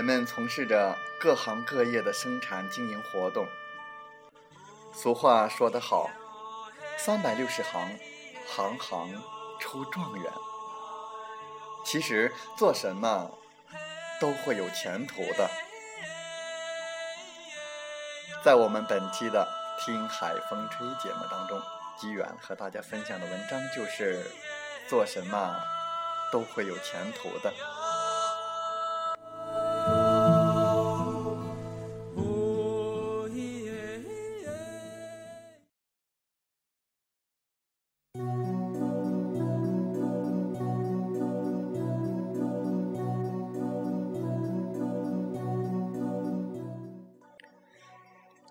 人们从事着各行各业的生产经营活动。俗话说得好：“三百六十行，行行出状元。”其实做什么都会有前途的。在我们本期的《听海风吹》节目当中，机远和大家分享的文章就是“做什么都会有前途的”。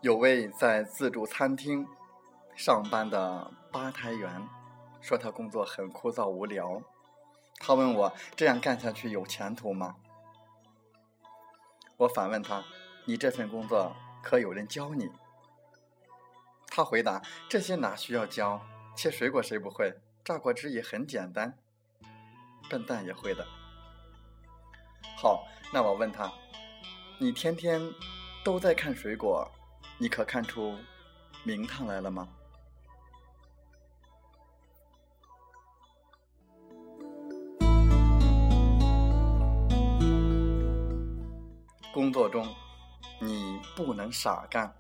有位在自助餐厅上班的吧台员说：“他工作很枯燥无聊。”他问我：“这样干下去有前途吗？”我反问他：“你这份工作可有人教你？”他回答：“这些哪需要教？切水果谁不会？榨果汁也很简单，笨蛋也会的。”好，那我问他：“你天天都在看水果？”你可看出名堂来了吗？工作中，你不能傻干。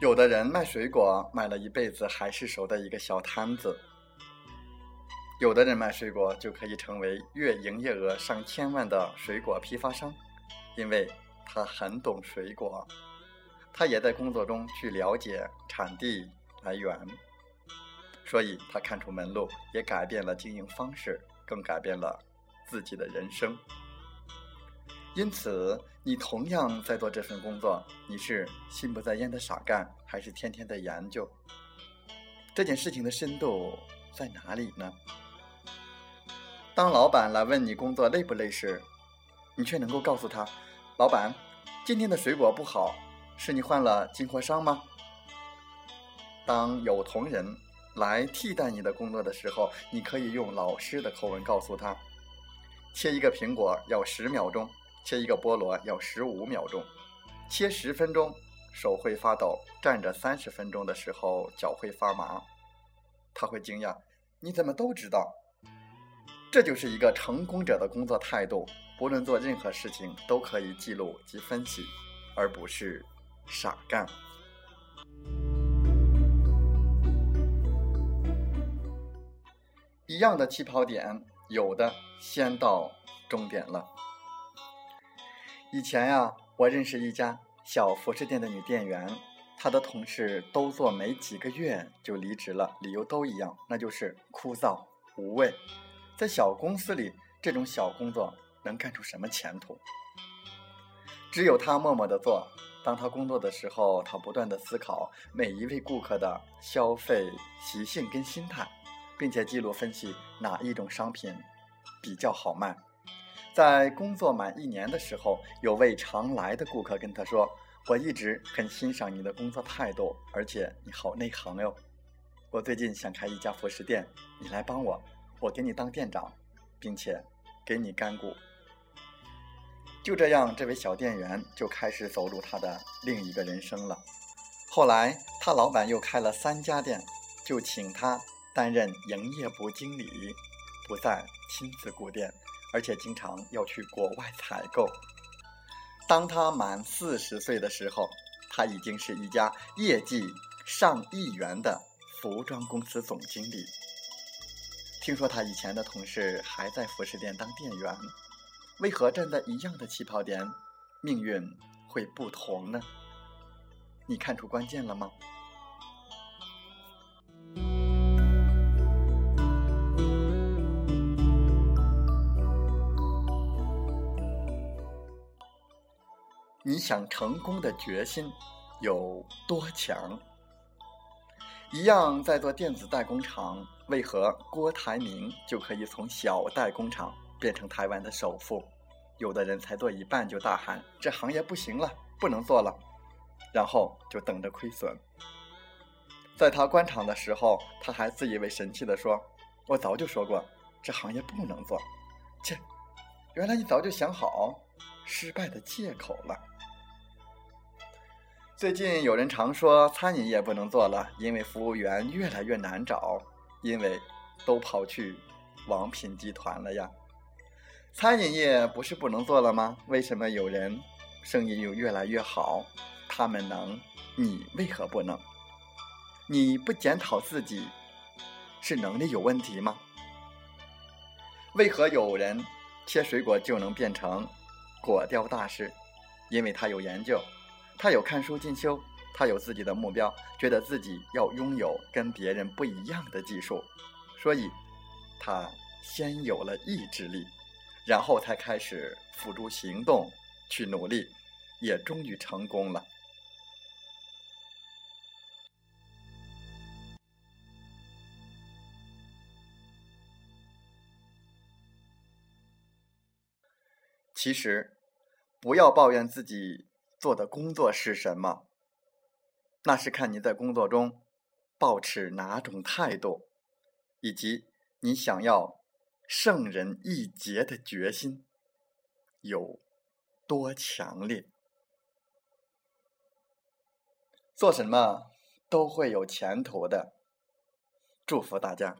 有的人卖水果卖了一辈子还是熟的一个小摊子，有的人卖水果就可以成为月营业额上千万的水果批发商，因为。他很懂水果，他也在工作中去了解产地来源，所以他看出门路，也改变了经营方式，更改变了自己的人生。因此，你同样在做这份工作，你是心不在焉的傻干，还是天天在研究？这件事情的深度在哪里呢？当老板来问你工作累不累时，你却能够告诉他。老板，今天的水果不好，是你换了进货商吗？当有同仁来替代你的工作的时候，你可以用老师的口吻告诉他：切一个苹果要十秒钟，切一个菠萝要十五秒钟，切十分钟手会发抖，站着三十分钟的时候脚会发麻。他会惊讶，你怎么都知道？这就是一个成功者的工作态度。不论做任何事情，都可以记录及分析，而不是傻干。一样的起跑点，有的先到终点了。以前呀，我认识一家小服饰店的女店员，她的同事都做没几个月就离职了，理由都一样，那就是枯燥无味。在小公司里，这种小工作。能干出什么前途？只有他默默的做。当他工作的时候，他不断的思考每一位顾客的消费习性跟心态，并且记录分析哪一种商品比较好卖。在工作满一年的时候，有位常来的顾客跟他说：“我一直很欣赏你的工作态度，而且你好内行哟。我最近想开一家服饰店，你来帮我，我给你当店长，并且给你干股。”就这样，这位小店员就开始走入他的另一个人生了。后来，他老板又开了三家店，就请他担任营业部经理，不再亲自顾店，而且经常要去国外采购。当他满四十岁的时候，他已经是一家业绩上亿元的服装公司总经理。听说他以前的同事还在服饰店当店员。为何站在一样的起跑点，命运会不同呢？你看出关键了吗？你想成功的决心有多强？一样在做电子代工厂，为何郭台铭就可以从小代工厂？变成台湾的首富，有的人才做一半就大喊：“这行业不行了，不能做了。”然后就等着亏损。在他关厂的时候，他还自以为神气地说：“我早就说过，这行业不能做。”切，原来你早就想好失败的借口了。最近有人常说餐饮业不能做了，因为服务员越来越难找，因为都跑去王品集团了呀。餐饮业不是不能做了吗？为什么有人生意又越来越好？他们能，你为何不能？你不检讨自己，是能力有问题吗？为何有人切水果就能变成果雕大师？因为他有研究，他有看书进修，他有自己的目标，觉得自己要拥有跟别人不一样的技术，所以他先有了意志力。然后才开始付诸行动去努力，也终于成功了。其实，不要抱怨自己做的工作是什么，那是看你在工作中保持哪种态度，以及你想要。胜人一截的决心有多强烈？做什么都会有前途的，祝福大家。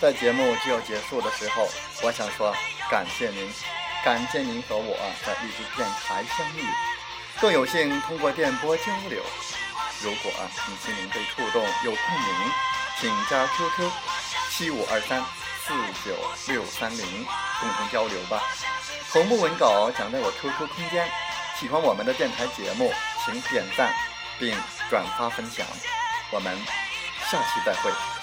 在节目就要结束的时候，我想说感谢您，感谢您和我在励志电台相遇，更有幸通过电波交流。如果你心灵被触动，有共鸣，请加 QQ 七五二三四九六三零，共同交流吧。同步文稿讲在我 QQ 空间。喜欢我们的电台节目，请点赞并转发分享。我们下期再会。